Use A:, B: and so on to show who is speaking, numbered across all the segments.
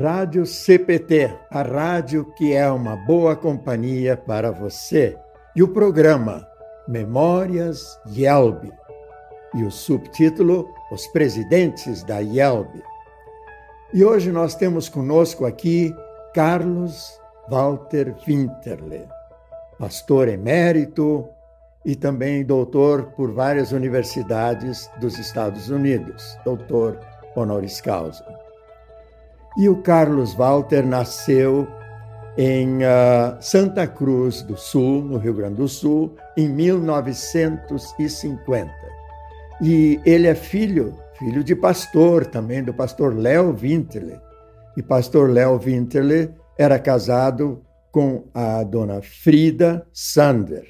A: Rádio CPT, a rádio que é uma boa companhia para você. E o programa Memórias Yelb. E o subtítulo Os Presidentes da Yelb. E hoje nós temos conosco aqui Carlos Walter Winterle, pastor emérito e também doutor por várias universidades dos Estados Unidos, doutor honoris causa. E o Carlos Walter nasceu em uh, Santa Cruz do Sul, no Rio Grande do Sul, em 1950. E ele é filho, filho de pastor também, do pastor Léo Winterle. E pastor Léo Winterle era casado com a dona Frida Sander.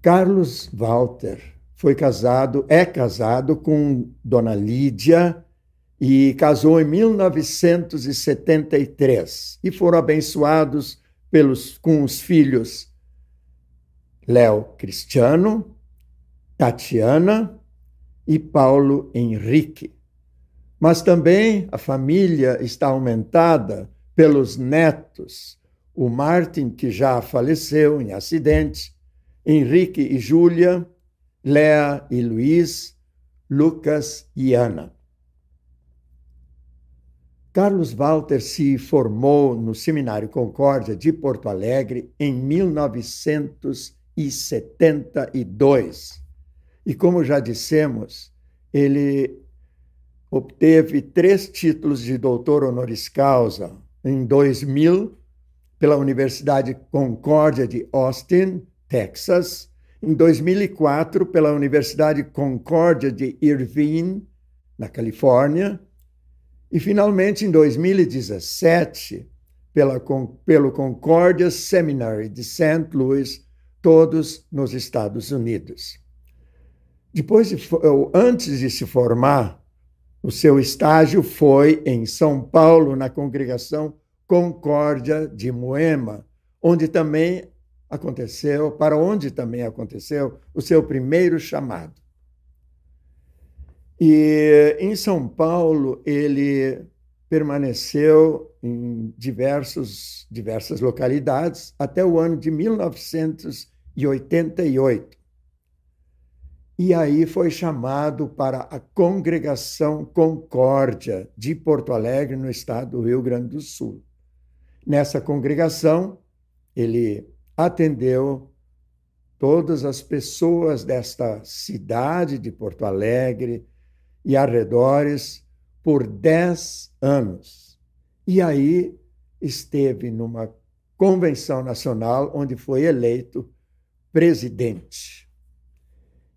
A: Carlos Walter foi casado, é casado com dona Lídia e casou em 1973 e foram abençoados pelos com os filhos Léo Cristiano, Tatiana e Paulo Henrique. Mas também a família está aumentada pelos netos, o Martin, que já faleceu em acidente, Henrique e Júlia, Léa e Luiz, Lucas e Ana. Carlos Walter se formou no Seminário Concórdia de Porto Alegre em 1972. E como já dissemos, ele obteve três títulos de doutor honoris causa em 2000 pela Universidade Concórdia de Austin, Texas, em 2004 pela Universidade Concórdia de Irvine, na Califórnia, e, finalmente, em 2017, pela, pelo Concordia Seminary de St. Louis, todos nos Estados Unidos. Depois de, antes de se formar, o seu estágio foi em São Paulo, na congregação Concórdia de Moema, onde também aconteceu, para onde também aconteceu o seu primeiro chamado. E em São Paulo, ele permaneceu em diversos, diversas localidades até o ano de 1988. E aí foi chamado para a Congregação Concórdia de Porto Alegre, no estado do Rio Grande do Sul. Nessa congregação, ele atendeu todas as pessoas desta cidade de Porto Alegre, e arredores por dez anos. E aí esteve numa convenção nacional onde foi eleito presidente.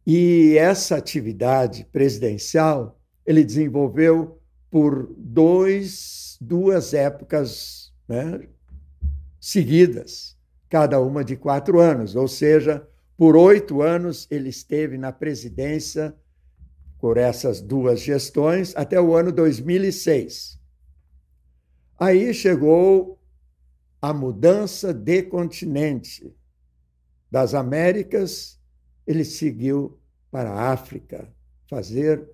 A: E essa atividade presidencial ele desenvolveu por dois, duas épocas né, seguidas, cada uma de quatro anos, ou seja, por oito anos ele esteve na presidência por essas duas gestões até o ano 2006. Aí chegou a mudança de continente. Das Américas, ele seguiu para a África fazer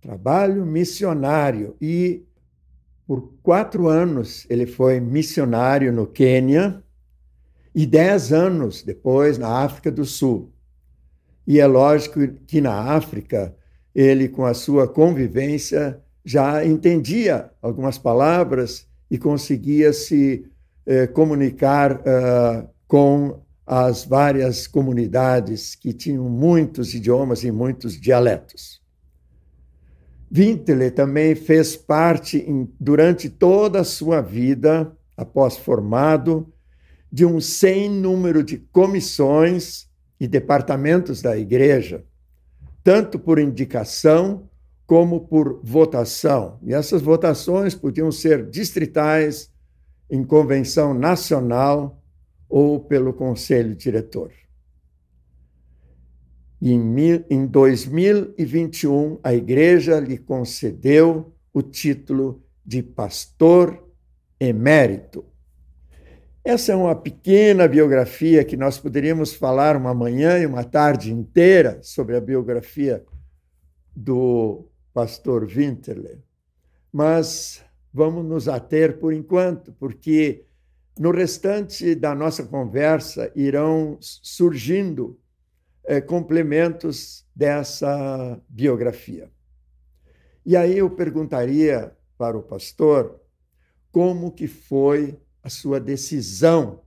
A: trabalho missionário e por quatro anos ele foi missionário no Quênia e dez anos depois na África do Sul. E é lógico que na África ele, com a sua convivência, já entendia algumas palavras e conseguia se eh, comunicar uh, com as várias comunidades que tinham muitos idiomas e muitos dialetos. Winterle também fez parte, em, durante toda a sua vida, após formado, de um sem número de comissões e departamentos da igreja, tanto por indicação como por votação. E essas votações podiam ser distritais, em convenção nacional ou pelo conselho diretor. Em 2021, a igreja lhe concedeu o título de pastor emérito. Essa é uma pequena biografia que nós poderíamos falar uma manhã e uma tarde inteira sobre a biografia do pastor Winterle. Mas vamos nos ater por enquanto, porque no restante da nossa conversa irão surgindo é, complementos dessa biografia. E aí eu perguntaria para o pastor como que foi a sua decisão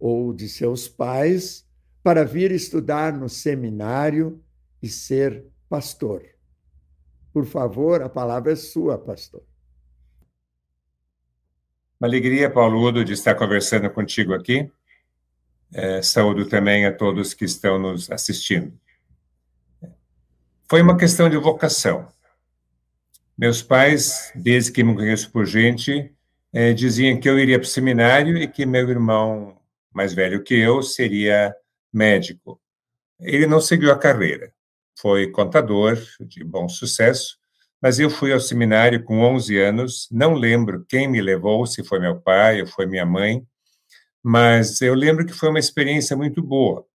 A: ou de seus pais para vir estudar no seminário e ser pastor. Por favor, a palavra é sua, pastor.
B: Uma alegria, Paulo Udo, de estar conversando contigo aqui. É, saúdo também a todos que estão nos assistindo. Foi uma questão de vocação. Meus pais, desde que me conheço por gente, é, diziam que eu iria para o seminário e que meu irmão, mais velho que eu, seria médico. Ele não seguiu a carreira. Foi contador de bom sucesso, mas eu fui ao seminário com 11 anos, não lembro quem me levou, se foi meu pai ou foi minha mãe, mas eu lembro que foi uma experiência muito boa.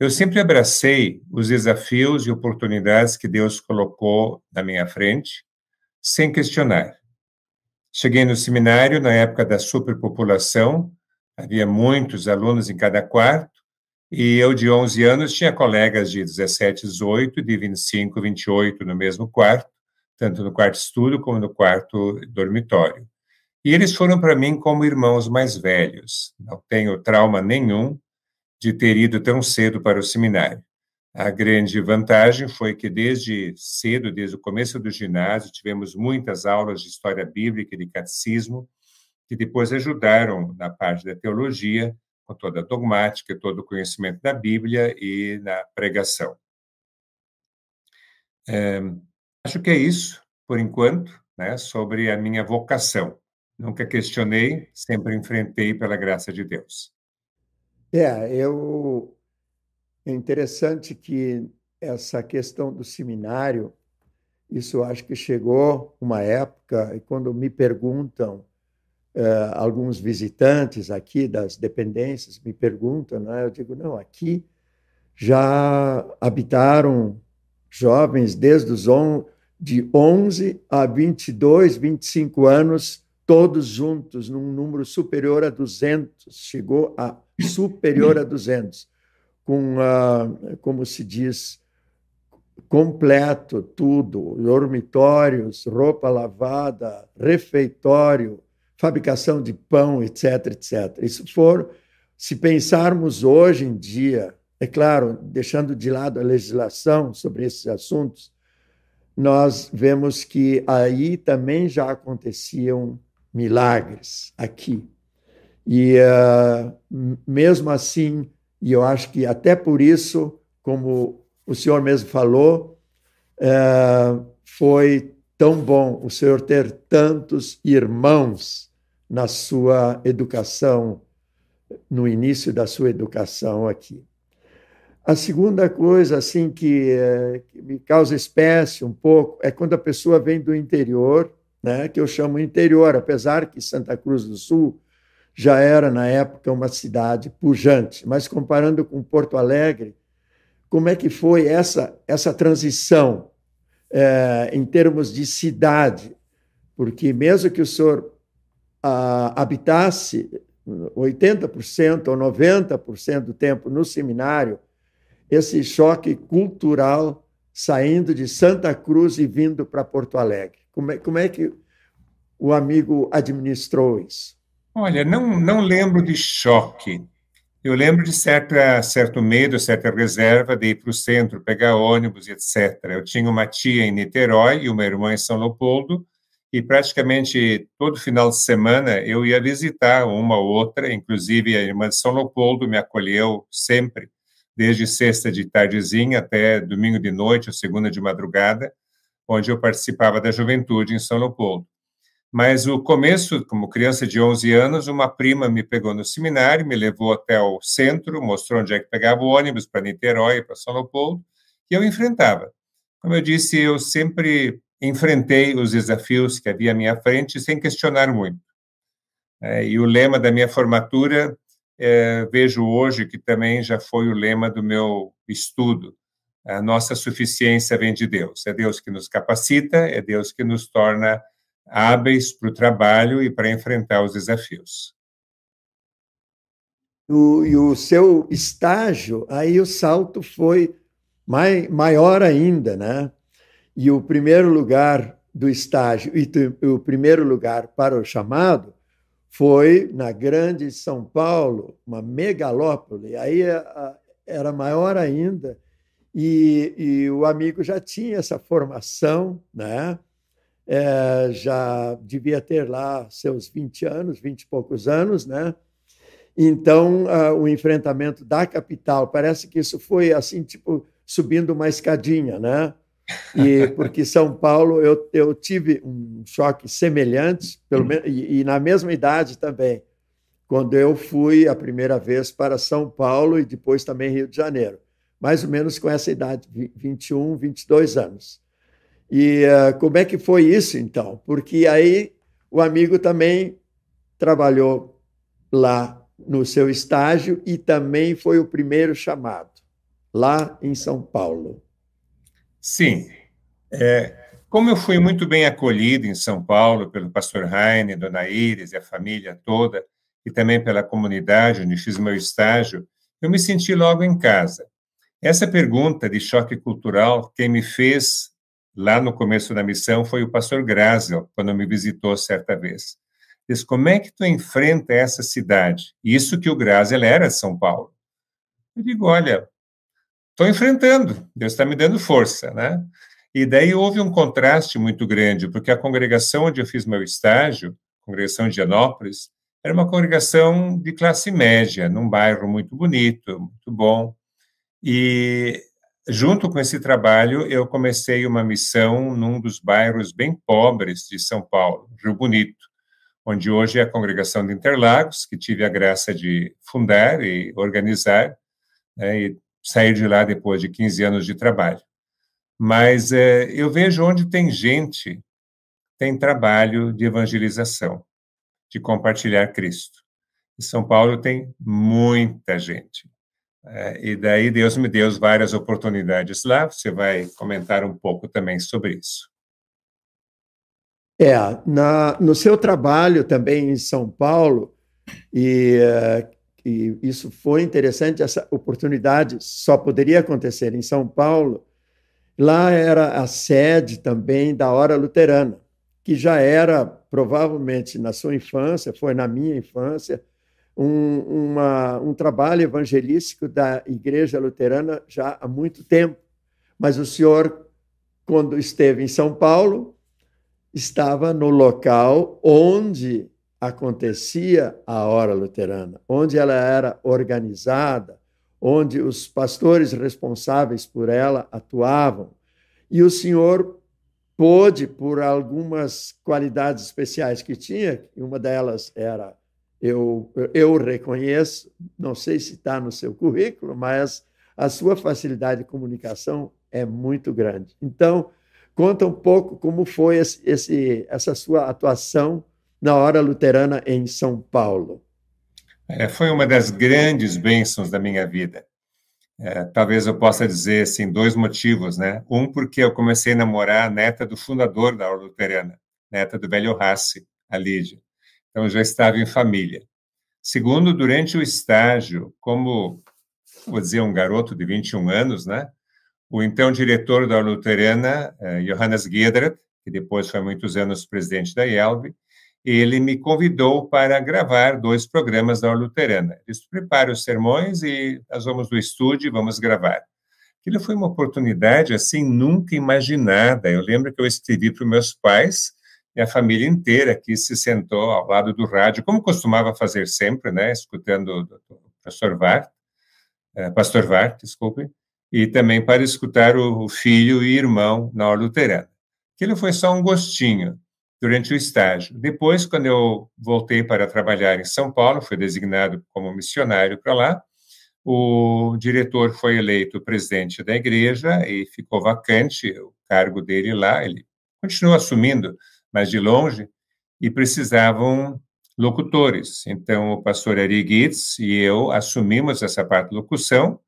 B: Eu sempre abracei os desafios e oportunidades que Deus colocou na minha frente, sem questionar. Cheguei no seminário na época da superpopulação, havia muitos alunos em cada quarto, e eu, de 11 anos, tinha colegas de 17, 18, de 25, 28 no mesmo quarto tanto no quarto estudo como no quarto dormitório. E eles foram para mim como irmãos mais velhos. Não tenho trauma nenhum de ter ido tão cedo para o seminário. A grande vantagem foi que desde cedo, desde o começo do ginásio, tivemos muitas aulas de história bíblica e de catecismo, que depois ajudaram na parte da teologia, com toda a dogmática, todo o conhecimento da Bíblia e na pregação. É, Acho que é isso, por enquanto, né, sobre a minha vocação. Nunca questionei, sempre enfrentei pela graça de Deus.
A: É, eu é interessante que essa questão do seminário, isso acho que chegou uma época, e quando me perguntam, uh, alguns visitantes aqui das dependências me perguntam, né, eu digo, não, aqui já habitaram jovens desde os 11 de 11 a 22, 25 anos, todos juntos, num número superior a 200, chegou a superior a 200, com, uh, como se diz, completo tudo, dormitórios, roupa lavada, refeitório, fabricação de pão, etc, etc. Isso for, se pensarmos hoje em dia, é claro, deixando de lado a legislação sobre esses assuntos, nós vemos que aí também já aconteciam milagres aqui. E uh, mesmo assim, e eu acho que até por isso, como o senhor mesmo falou, uh, foi tão bom o senhor ter tantos irmãos na sua educação, no início da sua educação aqui. A segunda coisa assim que, é, que, me causa espécie um pouco é quando a pessoa vem do interior, né, que eu chamo interior, apesar que Santa Cruz do Sul já era na época uma cidade pujante, mas comparando com Porto Alegre, como é que foi essa essa transição é, em termos de cidade? Porque mesmo que o senhor ah, habitasse 80% ou 90% do tempo no seminário, esse choque cultural saindo de Santa Cruz e vindo para Porto Alegre? Como é, como é que o amigo administrou isso?
B: Olha, não, não lembro de choque. Eu lembro de certa, certo medo, certa reserva de ir para o centro, pegar ônibus, etc. Eu tinha uma tia em Niterói e uma irmã em São Leopoldo, e praticamente todo final de semana eu ia visitar uma ou outra, inclusive a irmã de São Leopoldo me acolheu sempre desde sexta de tardezinha até domingo de noite ou segunda de madrugada, onde eu participava da juventude em São Leopoldo. Mas o começo, como criança de 11 anos, uma prima me pegou no seminário, me levou até o centro, mostrou onde é que pegava o ônibus para Niterói, para São Leopoldo, e eu enfrentava. Como eu disse, eu sempre enfrentei os desafios que havia à minha frente sem questionar muito. É, e o lema da minha formatura é, vejo hoje que também já foi o lema do meu estudo. A nossa suficiência vem de Deus. É Deus que nos capacita, é Deus que nos torna hábeis para o trabalho e para enfrentar os desafios.
A: O, e o seu estágio, aí o salto foi mai, maior ainda, né? E o primeiro lugar do estágio e o primeiro lugar para o chamado foi na grande São Paulo, uma megalópole. Aí era maior ainda e, e o amigo já tinha essa formação, né? É, já devia ter lá seus 20 anos, 20 e poucos anos, né? Então, uh, o enfrentamento da capital, parece que isso foi assim, tipo, subindo uma escadinha, né? E porque São Paulo, eu, eu tive um choque semelhante, pelo menos, e, e na mesma idade também, quando eu fui a primeira vez para São Paulo e depois também Rio de Janeiro mais ou menos com essa idade, 21, 22 anos. E uh, como é que foi isso, então? Porque aí o amigo também trabalhou lá no seu estágio e também foi o primeiro chamado, lá em São Paulo.
B: Sim. É, como eu fui muito bem acolhido em São Paulo pelo pastor Heine, Dona Iris e a família toda, e também pela comunidade onde fiz meu estágio, eu me senti logo em casa. Essa pergunta de choque cultural, quem me fez lá no começo da missão foi o pastor Grazel, quando me visitou certa vez. Diz, como é que tu enfrenta essa cidade? Isso que o Grazel era São Paulo. Eu digo, olha, estou enfrentando, Deus está me dando força, né? E daí houve um contraste muito grande, porque a congregação onde eu fiz meu estágio, a congregação de Anópolis, era uma congregação de classe média, num bairro muito bonito, muito bom. E junto com esse trabalho, eu comecei uma missão num dos bairros bem pobres de São Paulo, Rio Bonito, onde hoje é a congregação de Interlagos, que tive a graça de fundar e organizar, né, e sair de lá depois de 15 anos de trabalho. Mas é, eu vejo onde tem gente, tem trabalho de evangelização, de compartilhar Cristo. Em São Paulo tem muita gente. É, e daí Deus me deu várias oportunidades lá. Você vai comentar um pouco também sobre isso.
A: É, na, no seu trabalho também em São Paulo, e, uh, e isso foi interessante, essa oportunidade só poderia acontecer em São Paulo. Lá era a sede também da Hora Luterana, que já era, provavelmente, na sua infância, foi na minha infância, um, uma, um trabalho evangelístico da Igreja Luterana já há muito tempo. Mas o senhor, quando esteve em São Paulo, estava no local onde acontecia a hora luterana, onde ela era organizada, onde os pastores responsáveis por ela atuavam. E o senhor pôde, por algumas qualidades especiais que tinha, uma delas era eu, eu reconheço, não sei se está no seu currículo, mas a sua facilidade de comunicação é muito grande. Então, conta um pouco como foi esse, esse, essa sua atuação na hora luterana em São Paulo.
B: É, foi uma das grandes bênçãos da minha vida. É, talvez eu possa dizer assim dois motivos, né? Um porque eu comecei a namorar a neta do fundador da Aula Luterana, neta do velho Rassi, a Lídia. Então, já estava em família. Segundo, durante o estágio, como, vou dizer, um garoto de 21 anos, né? O então diretor da Luterana, eh, Johannes Giedret, que depois foi muitos anos presidente da IELB, ele me convidou para gravar dois programas da Luterana. Ele prepara os sermões e nós vamos no estúdio e vamos gravar. Aquilo foi uma oportunidade assim nunca imaginada. Eu lembro que eu escrevi para os meus pais e a família inteira que se sentou ao lado do rádio, como costumava fazer sempre, né, escutando o professor Vart, eh, pastor Vart, desculpe, e também para escutar o filho e irmão na hora luterana. Aquilo foi só um gostinho durante o estágio. Depois, quando eu voltei para trabalhar em São Paulo, fui designado como missionário para lá, o diretor foi eleito presidente da igreja e ficou vacante o cargo dele lá, ele continuou assumindo mas de longe, e precisavam locutores. Então, o pastor Ari Gitz e eu assumimos essa parte de locução.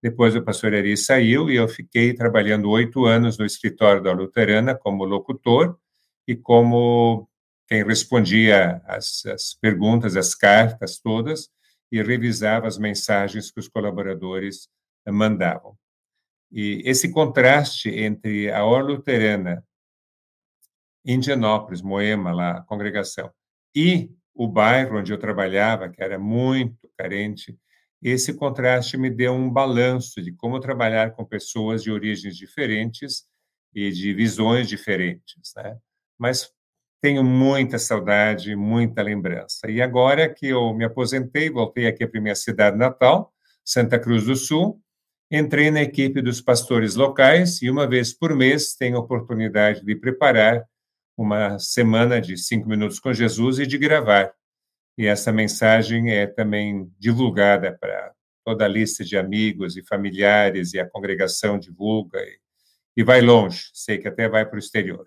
B: Depois, o pastor Ari saiu e eu fiquei trabalhando oito anos no escritório da Luterana como locutor e como quem respondia as, as perguntas, as cartas todas, e revisava as mensagens que os colaboradores mandavam. E esse contraste entre a Orla Luterana, Indianópolis, Moema, lá, a congregação, e o bairro onde eu trabalhava, que era muito carente, esse contraste me deu um balanço de como trabalhar com pessoas de origens diferentes e de visões diferentes, né? Mas tenho muita saudade, muita lembrança. E agora que eu me aposentei, voltei aqui para minha cidade natal, Santa Cruz do Sul, entrei na equipe dos pastores locais e uma vez por mês tenho a oportunidade de preparar uma semana de cinco minutos com Jesus e de gravar. E essa mensagem é também divulgada para toda a lista de amigos e familiares e a congregação divulga e, e vai longe. Sei que até vai para o exterior.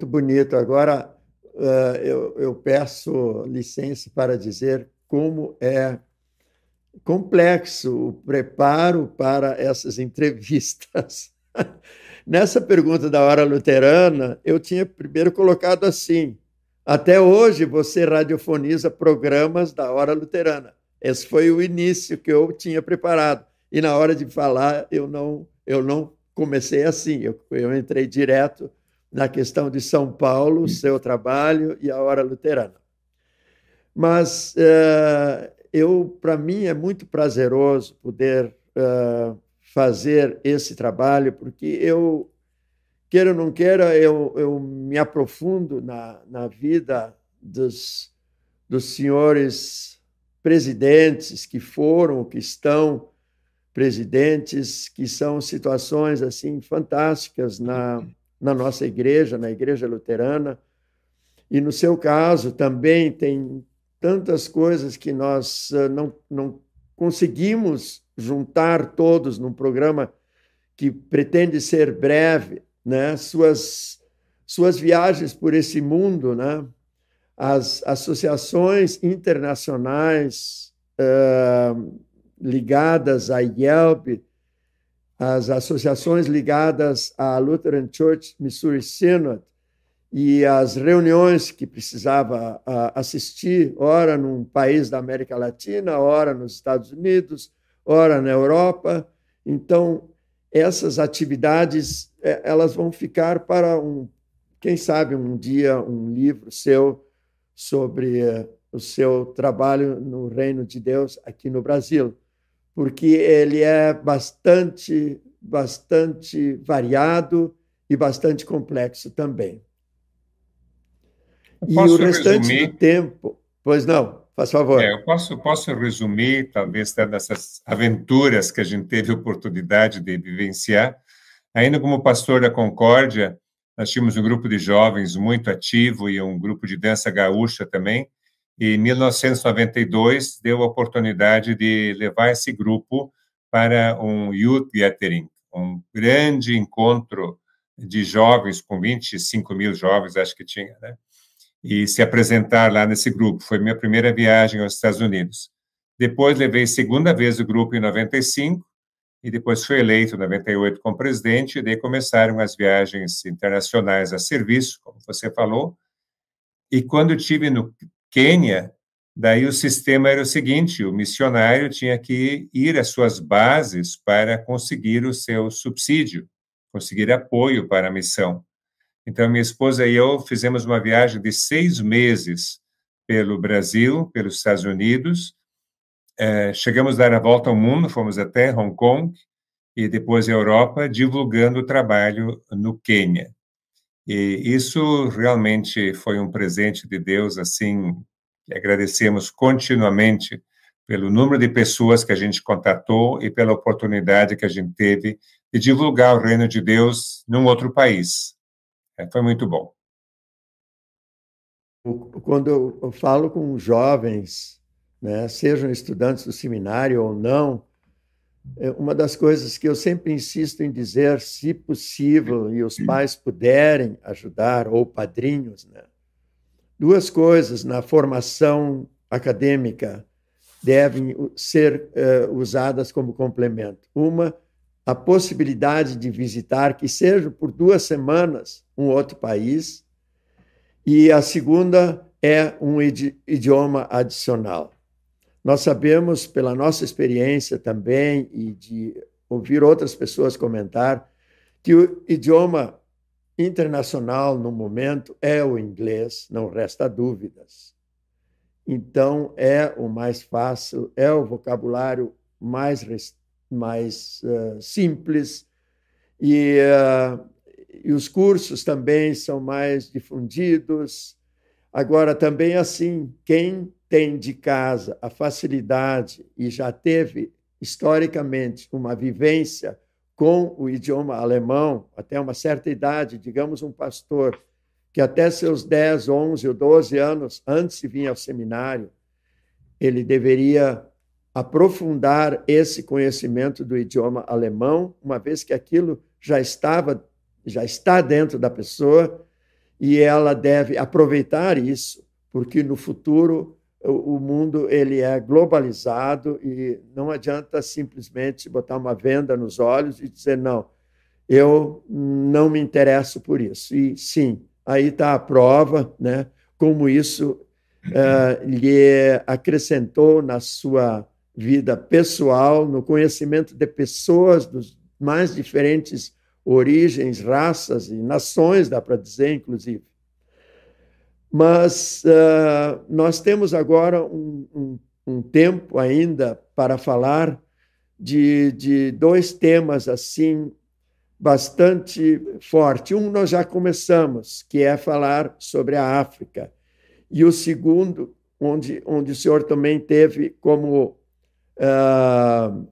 A: Muito bonito. Agora uh, eu, eu peço licença para dizer como é complexo o preparo para essas entrevistas. Nessa pergunta da hora luterana, eu tinha primeiro colocado assim: até hoje você radiofoniza programas da hora luterana. Esse foi o início que eu tinha preparado. E na hora de falar, eu não, eu não comecei assim, eu, eu entrei direto na questão de São Paulo, seu trabalho e a hora luterana. Mas uh, eu, para mim, é muito prazeroso poder uh, fazer esse trabalho, porque eu, queira ou não queira, eu, eu me aprofundo na, na vida dos, dos senhores presidentes que foram, que estão presidentes, que são situações assim fantásticas na, na nossa igreja, na igreja luterana. E no seu caso também tem tantas coisas que nós eh, não, não conseguimos juntar todos num programa que pretende ser breve, né? Suas suas viagens por esse mundo, né? As associações internacionais uh, ligadas à Yelp, as associações ligadas à Lutheran Church Missouri Synod e as reuniões que precisava assistir, ora num país da América Latina, ora nos Estados Unidos, ora na Europa. Então, essas atividades é, elas vão ficar para um, quem sabe um dia um livro seu sobre uh, o seu trabalho no reino de Deus aqui no Brasil, porque ele é bastante bastante variado e bastante complexo também. E o restante resumir... do tempo, pois não, Faz favor.
B: É, eu posso, posso resumir, talvez, dessas aventuras que a gente teve oportunidade de vivenciar. Ainda como pastor da Concórdia, nós tínhamos um grupo de jovens muito ativo e um grupo de dança gaúcha também. E em 1992 deu a oportunidade de levar esse grupo para um Youth Gathering, um grande encontro de jovens, com 25 mil jovens, acho que tinha, né? E se apresentar lá nesse grupo. Foi minha primeira viagem aos Estados Unidos. Depois levei segunda vez o grupo em 95 e depois fui eleito em 98 como presidente e daí começaram as viagens internacionais a serviço, como você falou. E quando tive no Quênia, daí o sistema era o seguinte, o missionário tinha que ir às suas bases para conseguir o seu subsídio, conseguir apoio para a missão. Então, minha esposa e eu fizemos uma viagem de seis meses pelo Brasil, pelos Estados Unidos. É, chegamos a dar a volta ao mundo, fomos até Hong Kong e depois a Europa, divulgando o trabalho no Quênia. E isso realmente foi um presente de Deus, assim, agradecemos continuamente pelo número de pessoas que a gente contatou e pela oportunidade que a gente teve de divulgar o reino de Deus num outro país. É, foi muito bom.
A: Quando eu falo com jovens, né, sejam estudantes do seminário ou não, é uma das coisas que eu sempre insisto em dizer, se possível e os pais puderem ajudar, ou padrinhos, né, duas coisas na formação acadêmica devem ser uh, usadas como complemento. Uma a possibilidade de visitar, que seja por duas semanas, um outro país. E a segunda é um idioma adicional. Nós sabemos, pela nossa experiência também, e de ouvir outras pessoas comentar, que o idioma internacional no momento é o inglês, não resta dúvidas. Então, é o mais fácil, é o vocabulário mais, mais uh, simples, e, uh, e os cursos também são mais difundidos. Agora, também assim, quem tem de casa a facilidade e já teve historicamente uma vivência com o idioma alemão até uma certa idade, digamos um pastor que até seus 10, 11 ou 12 anos antes de vir ao seminário, ele deveria aprofundar esse conhecimento do idioma alemão, uma vez que aquilo já estava já está dentro da pessoa e ela deve aproveitar isso, porque no futuro o mundo ele é globalizado e não adianta simplesmente botar uma venda nos olhos e dizer não, eu não me interesso por isso. E sim, aí está a prova, né? Como isso uh, lhe acrescentou na sua vida pessoal, no conhecimento de pessoas dos mais diferentes origens, raças e nações, dá para dizer, inclusive. Mas uh, nós temos agora um, um, um, tempo ainda para falar de, de dois temas assim bastante forte. Um nós já começamos, que é falar sobre a África, e o segundo, onde, onde o senhor também teve como uh,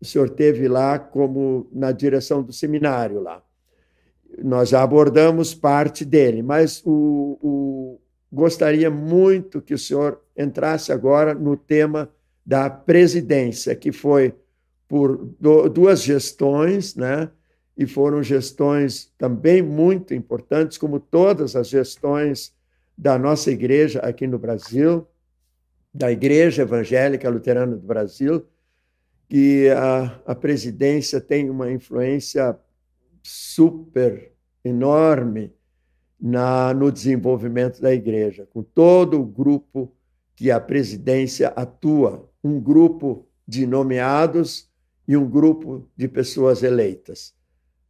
A: o senhor teve lá como na direção do seminário lá nós já abordamos parte dele, mas o, o, gostaria muito que o senhor entrasse agora no tema da presidência, que foi por duas gestões, né? E foram gestões também muito importantes, como todas as gestões da nossa igreja aqui no Brasil, da Igreja Evangélica Luterana do Brasil, que a, a presidência tem uma influência super enorme na, no desenvolvimento da igreja, com todo o grupo que a presidência atua, um grupo de nomeados e um grupo de pessoas eleitas.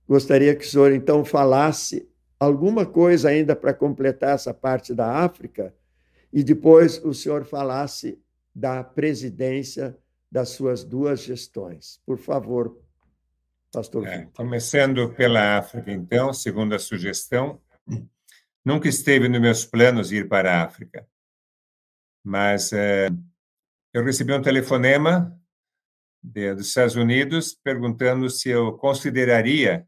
A: Gostaria que o senhor, então, falasse alguma coisa ainda para completar essa parte da África e depois o senhor falasse da presidência das suas duas gestões. Por favor, pastor. É,
B: começando pela África, então, segundo a sugestão, nunca esteve nos meus planos ir para a África, mas é, eu recebi um telefonema de, dos Estados Unidos perguntando se eu consideraria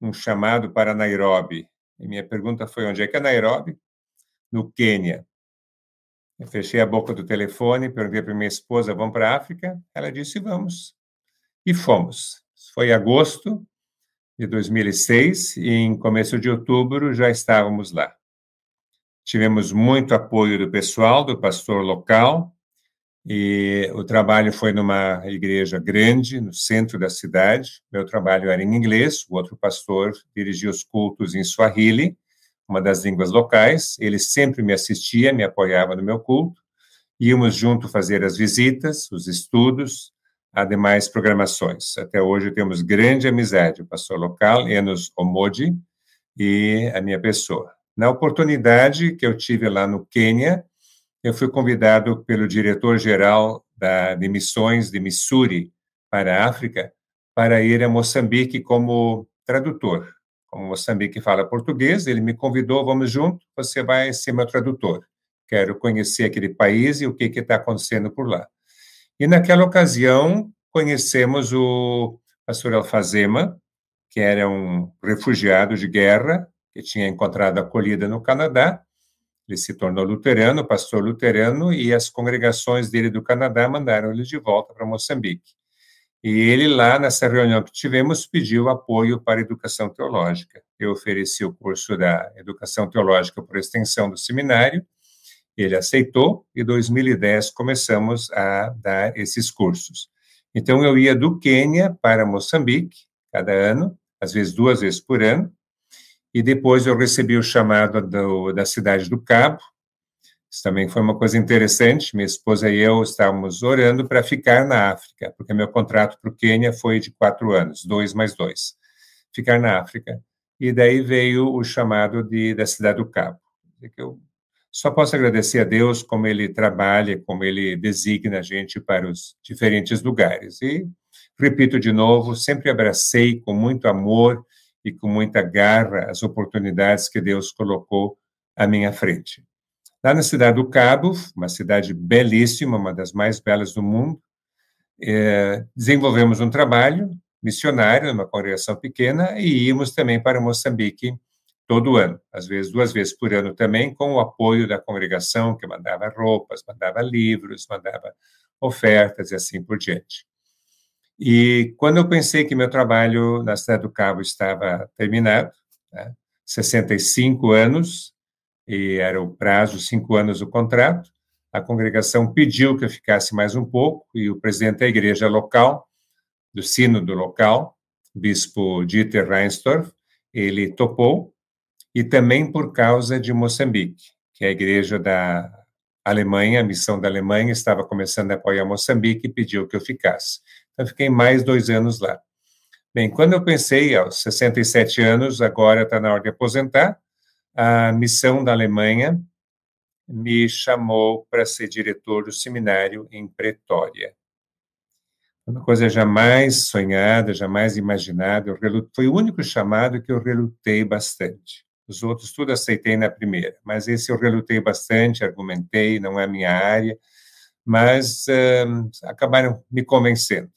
B: um chamado para Nairobi. E minha pergunta foi: onde é que é Nairobi? No Quênia. Eu fechei a boca do telefone, perguntei para minha esposa: vamos para a África? Ela disse: vamos. E fomos foi agosto de 2006 e em começo de outubro já estávamos lá. Tivemos muito apoio do pessoal, do pastor local, e o trabalho foi numa igreja grande, no centro da cidade. Meu trabalho era em inglês, o outro pastor dirigia os cultos em Swahili, uma das línguas locais. Ele sempre me assistia, me apoiava no meu culto. Íamos junto fazer as visitas, os estudos, a demais programações. Até hoje temos grande amizade, o pastor local, Enos Omodi, e a minha pessoa. Na oportunidade que eu tive lá no Quênia, eu fui convidado pelo diretor-geral de missões de Missouri para a África para ir a Moçambique como tradutor. Como Moçambique fala português, ele me convidou, vamos junto, você vai ser meu tradutor. Quero conhecer aquele país e o que está acontecendo por lá. E naquela ocasião conhecemos o pastor Alfazema, que era um refugiado de guerra, que tinha encontrado acolhida no Canadá. Ele se tornou luterano, pastor luterano, e as congregações dele do Canadá mandaram ele de volta para Moçambique. E ele, lá nessa reunião que tivemos, pediu apoio para a educação teológica. Eu ofereci o curso da educação teológica por extensão do seminário, ele aceitou e em 2010 começamos a dar esses cursos. Então, eu ia do Quênia para Moçambique, cada ano, às vezes duas vezes por ano, e depois eu recebi o chamado do, da cidade do Cabo. Isso também foi uma coisa interessante. Minha esposa e eu estávamos orando para ficar na África, porque meu contrato para o Quênia foi de quatro anos, dois mais dois. Ficar na África. E daí veio o chamado de, da cidade do Cabo. Eu só posso agradecer a Deus como ele trabalha, como ele designa a gente para os diferentes lugares. E, repito de novo, sempre abracei com muito amor e com muita garra as oportunidades que Deus colocou à minha frente. Lá na cidade do Cabo, uma cidade belíssima, uma das mais belas do mundo, é, desenvolvemos um trabalho missionário numa congregação pequena e íamos também para Moçambique todo ano, às vezes duas vezes por ano também, com o apoio da congregação, que mandava roupas, mandava livros, mandava ofertas e assim por diante. E quando eu pensei que meu trabalho na Cidade do Cabo estava terminado, né, 65 anos, e era o prazo, cinco anos do contrato, a congregação pediu que eu ficasse mais um pouco, e o presidente da igreja local, do sínodo local, bispo Dieter Reinstorff, ele topou, e também por causa de Moçambique, que a igreja da Alemanha, a missão da Alemanha estava começando a apoiar Moçambique e pediu que eu ficasse. Então, fiquei mais dois anos lá. Bem, quando eu pensei, aos 67 anos, agora está na hora de aposentar, a missão da Alemanha me chamou para ser diretor do seminário em Pretória. Uma coisa jamais sonhada, jamais imaginada. Foi o único chamado que eu relutei bastante. Os outros tudo aceitei na primeira, mas esse eu relutei bastante, argumentei, não é minha área, mas uh, acabaram me convencendo.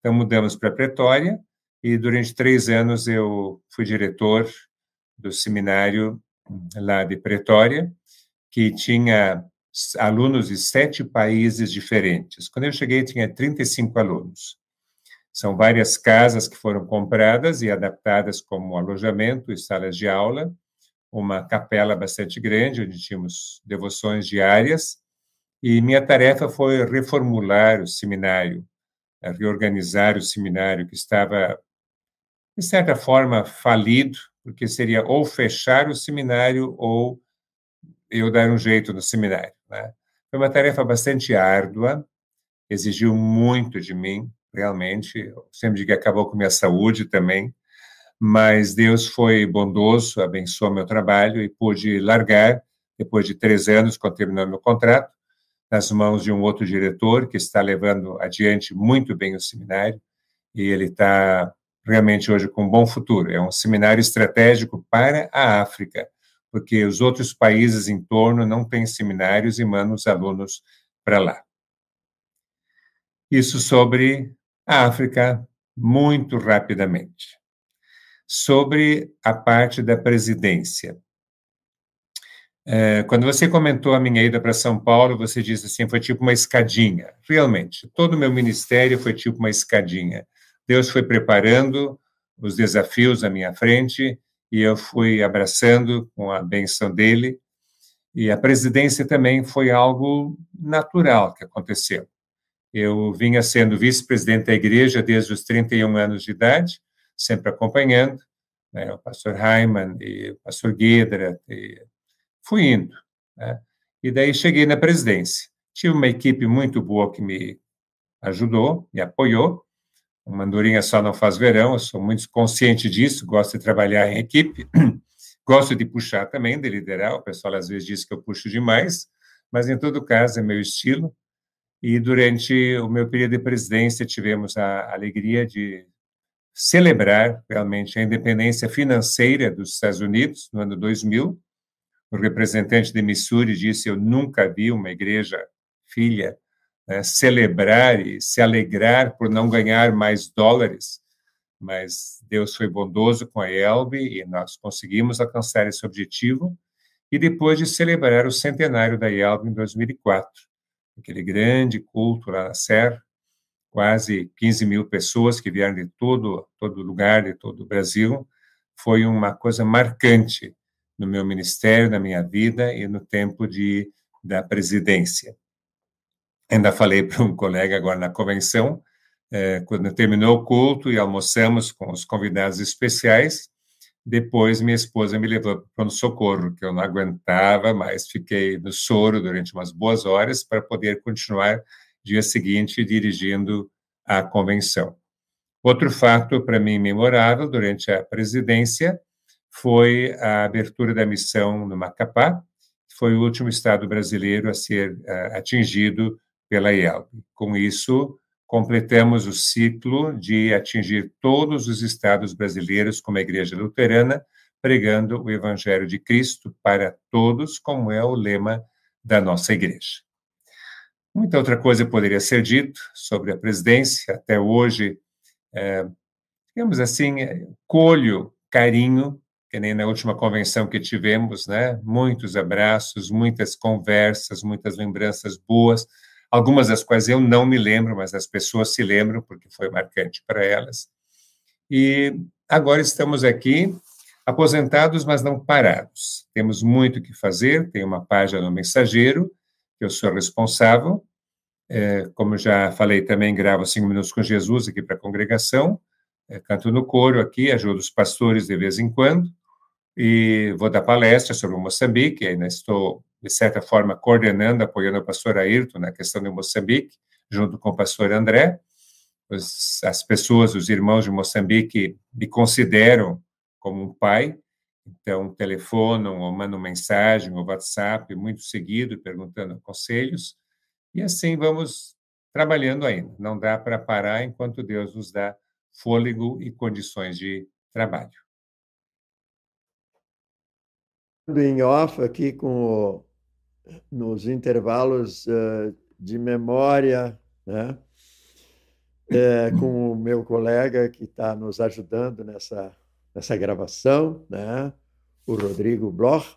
B: Então mudamos para Pretória e durante três anos eu fui diretor do seminário lá de Pretória, que tinha alunos de sete países diferentes. Quando eu cheguei, tinha 35 alunos. São várias casas que foram compradas e adaptadas como alojamento e salas de aula, uma capela bastante grande, onde tínhamos devoções diárias, e minha tarefa foi reformular o seminário, eh, reorganizar o seminário que estava, de certa forma, falido, porque seria ou fechar o seminário ou eu dar um jeito no seminário. Né? Foi uma tarefa bastante árdua, exigiu muito de mim, realmente. Eu sempre digo que acabou com minha saúde também, mas Deus foi bondoso, abençoou meu trabalho e pude largar, depois de três anos, quando terminou meu contrato, nas mãos de um outro diretor que está levando adiante muito bem o seminário e ele está realmente hoje com um bom futuro. É um seminário estratégico para a África, porque os outros países em torno não têm seminários e mandam os alunos para lá. Isso sobre a África muito rapidamente sobre a parte da presidência. É, quando você comentou a minha ida para São Paulo, você disse assim, foi tipo uma escadinha. Realmente, todo o meu ministério foi tipo uma escadinha. Deus foi preparando os desafios à minha frente e eu fui abraçando com a benção dele. E a presidência também foi algo natural que aconteceu. Eu vinha sendo vice-presidente da igreja desde os 31 anos de idade, sempre acompanhando, né, o pastor Hyman e o pastor Guedra, e fui indo. Né, e daí cheguei na presidência. Tive uma equipe muito boa que me ajudou, me apoiou. Uma andorinha só não faz verão, eu sou muito consciente disso, gosto de trabalhar em equipe, gosto de puxar também, de liderar. O pessoal às vezes diz que eu puxo demais, mas em todo caso é meu estilo. E durante o meu período de presidência tivemos a alegria de celebrar realmente a independência financeira dos Estados Unidos no ano 2000. O representante de Missouri disse: Eu nunca vi uma igreja filha né, celebrar e se alegrar por não ganhar mais dólares, mas Deus foi bondoso com a Elbe e nós conseguimos alcançar esse objetivo. E depois de celebrar o centenário da Elbe em 2004, aquele grande culto lá na Serra, quase 15 mil pessoas que vieram de todo, todo lugar, de todo o Brasil. Foi uma coisa marcante no meu ministério, na minha vida e no tempo de, da presidência. Ainda falei para um colega agora na convenção, é, quando terminou o culto e almoçamos com os convidados especiais, depois minha esposa me levou para o socorro, que eu não aguentava mais, fiquei no soro durante umas boas horas para poder continuar dia seguinte dirigindo a convenção. Outro fato para mim memorável durante a presidência foi a abertura da missão no Macapá, que foi o último estado brasileiro a ser uh, atingido pela IELB. Com isso, completamos o ciclo de atingir todos os estados brasileiros como a Igreja Luterana, pregando o Evangelho de Cristo para todos, como é o lema da nossa igreja. Muita outra coisa poderia ser dito sobre a presidência. Até hoje, é, digamos assim, é, colho carinho que nem na última convenção que tivemos, né? Muitos abraços, muitas conversas, muitas lembranças boas, algumas das quais eu não me lembro, mas as pessoas se lembram porque foi marcante para elas. E agora estamos aqui aposentados, mas não parados. Temos muito que fazer, tem uma página no Mensageiro, que eu sou responsável. É, como já falei também, gravo Cinco Minutos com Jesus aqui para a congregação, é, canto no coro aqui, ajudo os pastores de vez em quando e vou dar palestra sobre o Moçambique, ainda estou, de certa forma, coordenando, apoiando o pastor Ayrton na questão do Moçambique, junto com o pastor André. as pessoas, os irmãos de Moçambique, me consideram como um pai, então telefonam ou mandam mensagem ou WhatsApp muito seguido, perguntando conselhos, e assim vamos trabalhando ainda. Não dá para parar enquanto Deus nos dá fôlego e condições de trabalho
A: em off aqui com o, nos intervalos uh, de memória, né? É, com o meu colega que está nos ajudando nessa, nessa gravação, né? o Rodrigo Bloch.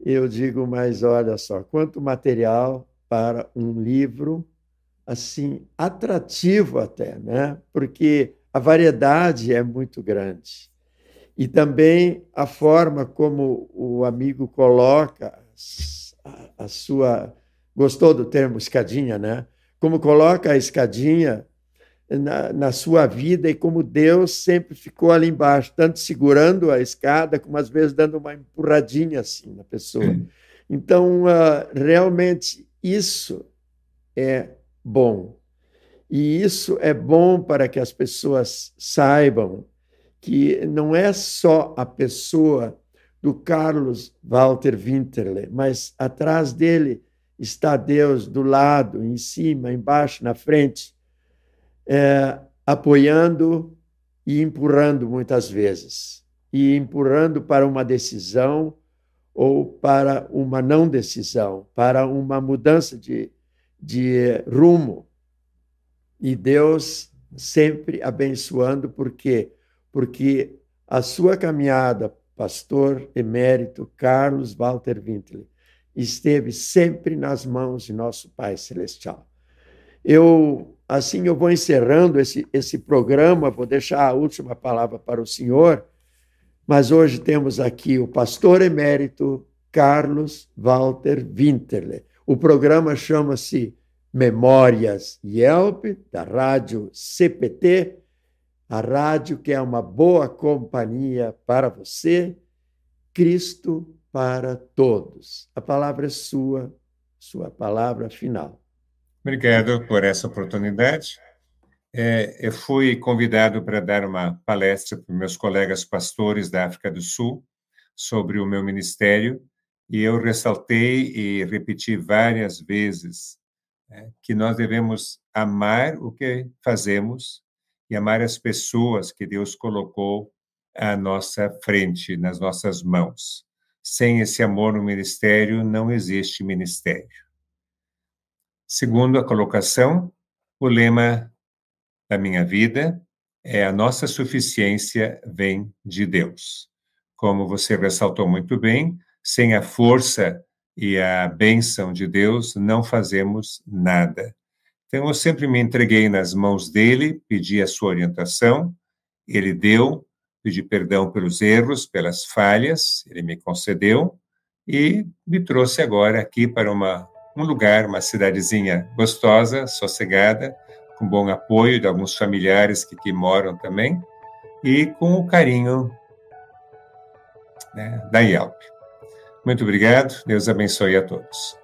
A: Eu digo, mas olha só, quanto material para um livro assim atrativo até, né? Porque a variedade é muito grande. E também a forma como o amigo coloca a, sua. Gostou do termo escadinha, né? Como coloca a escadinha na, na, sua vida e como Deus sempre ficou ali embaixo, tanto segurando a escada, como às vezes dando uma empurradinha assim na pessoa. Então, uh, realmente, isso é bom. E isso é bom para que as pessoas saibam que não é só a pessoa do Carlos Walter Winterle, mas atrás dele está Deus do lado, em cima, embaixo, na frente, é, apoiando e empurrando muitas vezes, e empurrando para uma decisão ou para uma não decisão, para uma mudança de, de rumo. E Deus sempre abençoando, porque porque a sua caminhada, pastor emérito Carlos Walter Wintle, esteve sempre nas mãos de nosso Pai Celestial. Eu, assim, eu vou encerrando esse, esse programa, vou deixar a última palavra para o senhor, mas hoje temos aqui o pastor emérito Carlos Walter Winterle. O programa chama-se Memórias Yelp, da rádio CPT, a rádio que é uma boa companhia para você, Cristo para todos. A palavra é sua, sua palavra final.
B: Obrigado por essa oportunidade. É, eu fui convidado para dar uma palestra para meus colegas pastores da África do Sul sobre o meu ministério e eu ressaltei e repeti várias vezes é, que nós devemos amar o que fazemos e amar as pessoas que Deus colocou à nossa frente, nas nossas mãos. Sem esse amor no ministério, não existe ministério. Segundo a colocação, o lema da minha vida é a nossa suficiência vem de Deus. Como você ressaltou muito bem, sem a força e a bênção de Deus, não fazemos nada. Então, eu sempre me entreguei nas mãos dele, pedi a sua orientação, ele deu, pedi perdão pelos erros, pelas falhas, ele me concedeu e me trouxe agora aqui para uma, um lugar, uma cidadezinha gostosa, sossegada, com bom apoio de alguns familiares que aqui moram também, e com o carinho né, da IELP. Muito obrigado, Deus abençoe a todos.